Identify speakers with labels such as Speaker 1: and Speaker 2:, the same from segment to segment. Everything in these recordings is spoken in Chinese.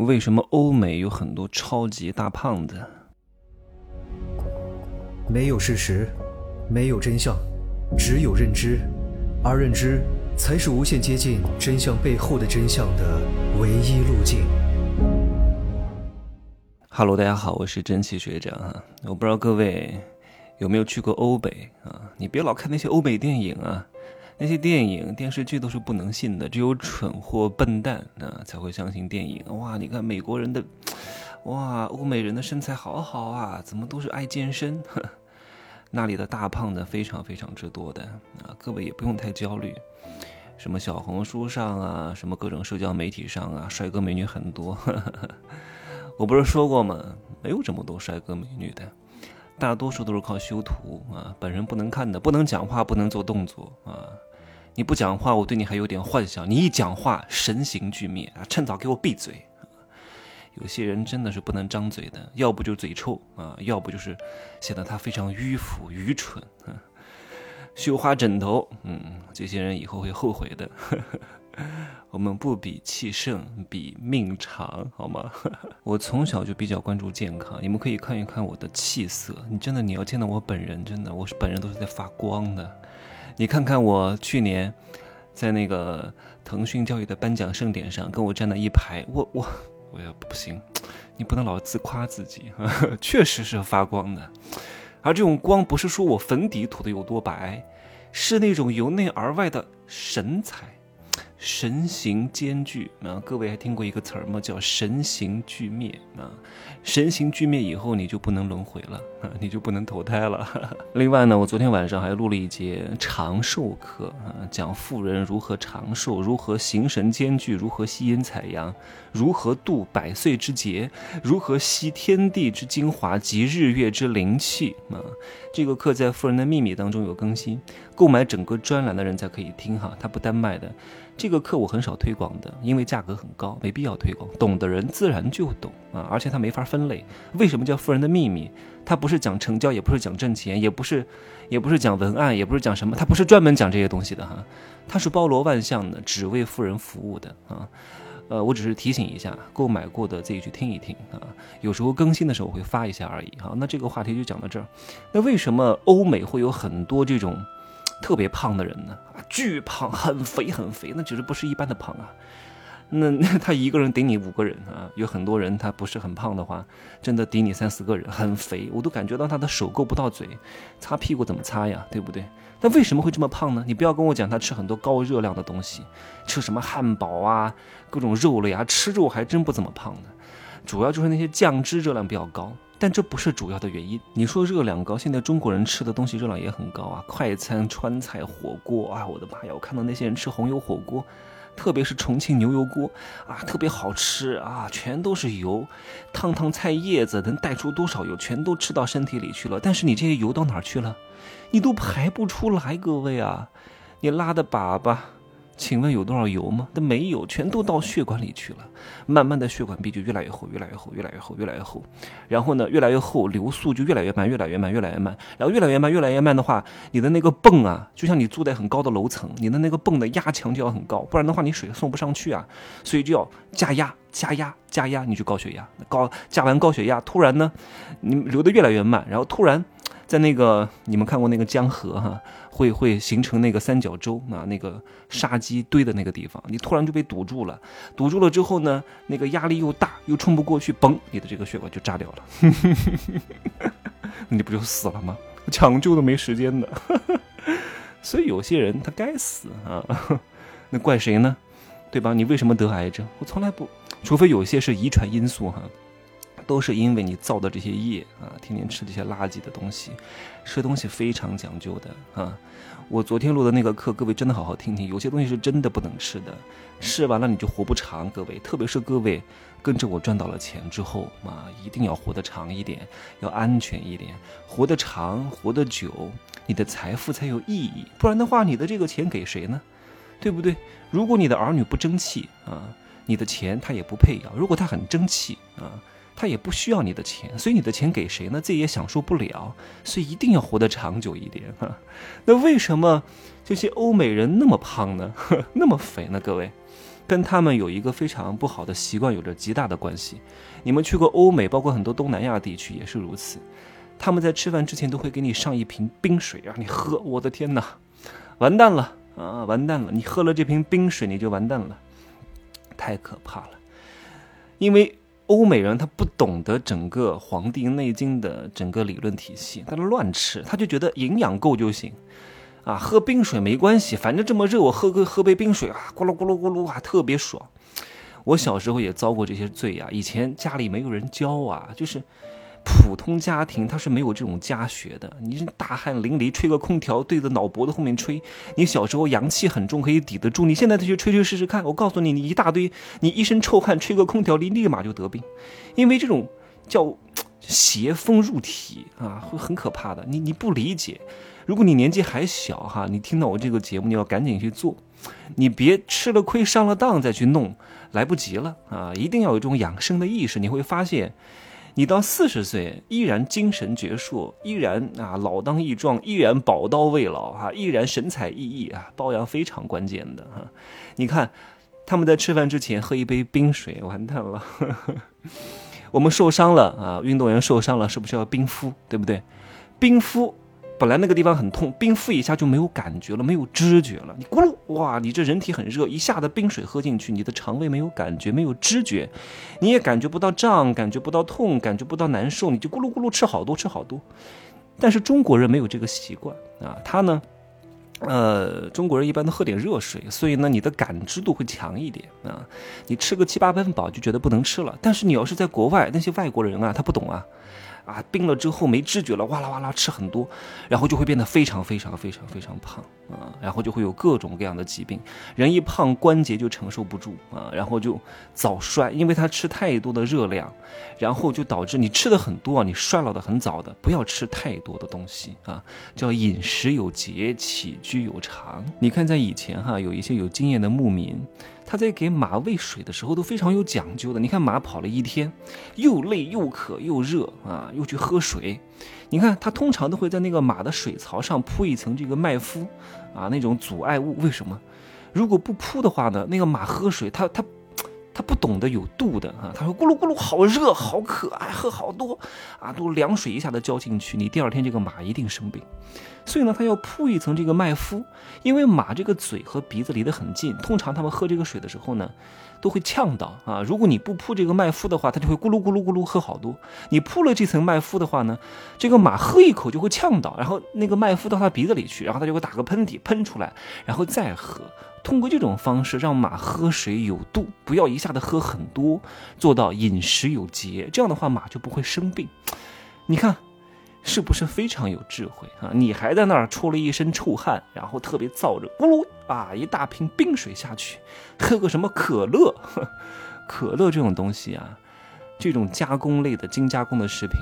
Speaker 1: 为什么欧美有很多超级大胖子？
Speaker 2: 没有事实，没有真相，只有认知，而认知才是无限接近真相背后的真相的唯一路径。
Speaker 1: Hello，大家好，我是真气学长啊。我不知道各位有没有去过欧北啊？你别老看那些欧美电影啊。那些电影、电视剧都是不能信的，只有蠢货、笨蛋啊才会相信电影。哇，你看美国人的，哇，欧美人的身材好好啊，怎么都是爱健身？那里的大胖子非常非常之多的啊，各位也不用太焦虑。什么小红书上啊，什么各种社交媒体上啊，帅哥美女很多。我不是说过吗？没有这么多帅哥美女的。大多数都是靠修图啊，本人不能看的，不能讲话，不能做动作啊。你不讲话，我对你还有点幻想；你一讲话，神形俱灭啊！趁早给我闭嘴！有些人真的是不能张嘴的，要不就嘴臭啊，要不就是显得他非常迂腐、愚蠢。绣花枕头，嗯，这些人以后会后悔的。我们不比气盛，比命长，好吗？我从小就比较关注健康，你们可以看一看我的气色。你真的，你要见到我本人，真的，我是本人都是在发光的。你看看我去年在那个腾讯教育的颁奖盛典上，跟我站在一排，我我我也不行，你不能老自夸自己，确实是发光的。而这种光不是说我粉底涂的有多白，是那种由内而外的神采。神形兼具啊！各位还听过一个词儿吗？叫神形俱灭啊！神形俱灭以后，你就不能轮回了啊，你就不能投胎了。另外呢，我昨天晚上还录了一节长寿课啊，讲富人如何长寿，如何形神兼具，如何吸阴采阳，如何度百岁之劫，如何吸天地之精华及日月之灵气啊！这个课在《富人的秘密》当中有更新，购买整个专栏的人才可以听哈，它不单卖的。这个课我很少推广的，因为价格很高，没必要推广。懂的人自然就懂啊，而且它没法分类。为什么叫富人的秘密？它不是讲成交，也不是讲挣钱，也不是，也不是讲文案，也不是讲什么，它不是专门讲这些东西的哈。它是包罗万象的，只为富人服务的啊。呃，我只是提醒一下，购买过的自己去听一听啊。有时候更新的时候我会发一下而已哈。那这个话题就讲到这儿。那为什么欧美会有很多这种？特别胖的人呢，巨胖，很肥很肥，那简直不是一般的胖啊。那那他一个人顶你五个人啊，有很多人他不是很胖的话，真的顶你三四个人，很肥，我都感觉到他的手够不到嘴，擦屁股怎么擦呀，对不对？那为什么会这么胖呢？你不要跟我讲他吃很多高热量的东西，吃什么汉堡啊，各种肉类啊，吃肉还真不怎么胖的，主要就是那些酱汁热量比较高。但这不是主要的原因。你说热量高，现在中国人吃的东西热量也很高啊，快餐、川菜、火锅啊，我的妈呀！我看到那些人吃红油火锅，特别是重庆牛油锅啊，特别好吃啊，全都是油，烫烫菜叶子能带出多少油，全都吃到身体里去了。但是你这些油到哪儿去了？你都排不出来，各位啊，你拉的粑粑。请问有多少油吗？那没有，全都到血管里去了。慢慢的，血管壁就越来越厚，越来越厚，越来越厚，越来越厚。然后呢，越来越厚，流速就越来越慢，越来越慢，越来越慢。然后越来越慢，越来越慢的话，你的那个泵啊，就像你住在很高的楼层，你的那个泵的压强就要很高，不然的话你水送不上去啊。所以就要加压，加压，加压，你就高血压。高加完高血压，突然呢，你流的越来越慢，然后突然。在那个你们看过那个江河哈，会会形成那个三角洲啊，那个沙积堆的那个地方，你突然就被堵住了，堵住了之后呢，那个压力又大，又冲不过去，嘣，你的这个血管就炸掉了，你不就死了吗？抢救都没时间的，所以有些人他该死啊，那怪谁呢？对吧？你为什么得癌症？我从来不，除非有些是遗传因素哈。都是因为你造的这些业啊，天天吃这些垃圾的东西，吃东西非常讲究的啊。我昨天录的那个课，各位真的好好听听，有些东西是真的不能吃的，吃完了你就活不长。各位，特别是各位跟着我赚到了钱之后啊，一定要活得长一点，要安全一点，活得长，活得久，你的财富才有意义。不然的话，你的这个钱给谁呢？对不对？如果你的儿女不争气啊，你的钱他也不配要；如果他很争气啊。他也不需要你的钱，所以你的钱给谁呢？自己也享受不了，所以一定要活得长久一点哈。那为什么这些欧美人那么胖呢？那么肥呢？各位，跟他们有一个非常不好的习惯有着极大的关系。你们去过欧美，包括很多东南亚地区也是如此。他们在吃饭之前都会给你上一瓶冰水让你喝。我的天哪，完蛋了啊，完蛋了！你喝了这瓶冰水，你就完蛋了，太可怕了。因为欧美人他不懂得整个《黄帝内经》的整个理论体系，他乱吃，他就觉得营养够就行。啊，喝冰水没关系，反正这么热，我喝个喝杯冰水啊，咕噜咕噜咕噜，啊特别爽。我小时候也遭过这些罪呀，以前家里没有人教啊，就是普通家庭他是没有这种家学的。你大汗淋漓，吹个空调对着脑脖子后面吹，你小时候阳气很重，可以抵得住。你现在再去吹吹试试看，我告诉你，你一大堆，你一身臭汗，吹个空调，你立马就得病，因为这种叫邪风入体啊，会很可怕的。你你不理解。如果你年纪还小哈，你听到我这个节目，你要赶紧去做，你别吃了亏上了当再去弄，来不及了啊！一定要有这种养生的意识，你会发现，你到四十岁依然精神矍铄，依然啊老当益壮，依然宝刀未老啊，依然神采奕奕啊，保养非常关键的哈。你看，他们在吃饭之前喝一杯冰水，完蛋了。我们受伤了啊，运动员受伤了，是不是要冰敷？对不对？冰敷。本来那个地方很痛，冰敷一下就没有感觉了，没有知觉了。你咕噜，哇，你这人体很热，一下子冰水喝进去，你的肠胃没有感觉，没有知觉，你也感觉不到胀，感觉不到痛，感觉不到难受，你就咕噜咕噜吃好多吃好多。但是中国人没有这个习惯啊，他呢，呃，中国人一般都喝点热水，所以呢，你的感知度会强一点啊。你吃个七八分饱就觉得不能吃了，但是你要是在国外，那些外国人啊，他不懂啊。啊，病了之后没知觉了，哇啦哇啦吃很多，然后就会变得非常非常非常非常胖啊，然后就会有各种各样的疾病。人一胖，关节就承受不住啊，然后就早衰，因为他吃太多的热量，然后就导致你吃的很多啊，你衰老的很早的。不要吃太多的东西啊，叫饮食有节，起居有常。你看，在以前哈，有一些有经验的牧民。他在给马喂水的时候都非常有讲究的。你看马跑了一天，又累又渴又热啊，又去喝水。你看他通常都会在那个马的水槽上铺一层这个麦麸，啊，那种阻碍物。为什么？如果不铺的话呢，那个马喝水，它它。他不懂得有度的啊！他说：“咕噜咕噜，好热，好渴，哎，喝好多啊！都凉水一下子浇进去，你第二天这个马一定生病。所以呢，他要铺一层这个麦麸，因为马这个嘴和鼻子离得很近，通常他们喝这个水的时候呢，都会呛到啊。如果你不铺这个麦麸的话，它就会咕噜咕噜咕噜喝好多。你铺了这层麦麸的话呢，这个马喝一口就会呛到，然后那个麦麸到它鼻子里去，然后它就会打个喷嚏喷出来，然后再喝。”通过这种方式让马喝水有度，不要一下子喝很多，做到饮食有节，这样的话马就不会生病。你看，是不是非常有智慧啊？你还在那儿出了一身臭汗，然后特别燥热，咕噜啊，一大瓶冰水下去，喝个什么可乐？可乐这种东西啊，这种加工类的精加工的食品。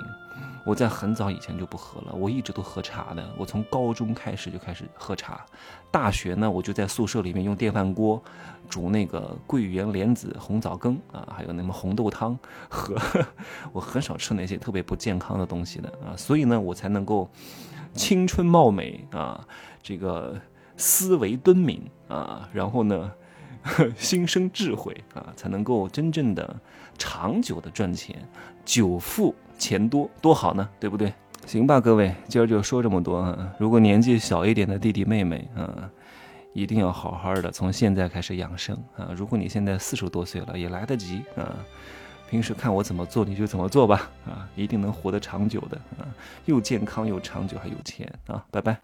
Speaker 1: 我在很早以前就不喝了，我一直都喝茶的。我从高中开始就开始喝茶，大学呢我就在宿舍里面用电饭锅煮那个桂圆莲子红枣羹啊，还有那么红豆汤喝。我很少吃那些特别不健康的东西的啊，所以呢我才能够青春貌美啊，这个思维敦敏啊，然后呢心生智慧啊，才能够真正的长久的赚钱，久富。钱多多好呢，对不对？行吧，各位，今儿就说这么多啊。如果年纪小一点的弟弟妹妹啊，一定要好好的从现在开始养生啊。如果你现在四十多岁了，也来得及啊。平时看我怎么做，你就怎么做吧啊，一定能活得长久的啊，又健康又长久还有钱啊。拜拜。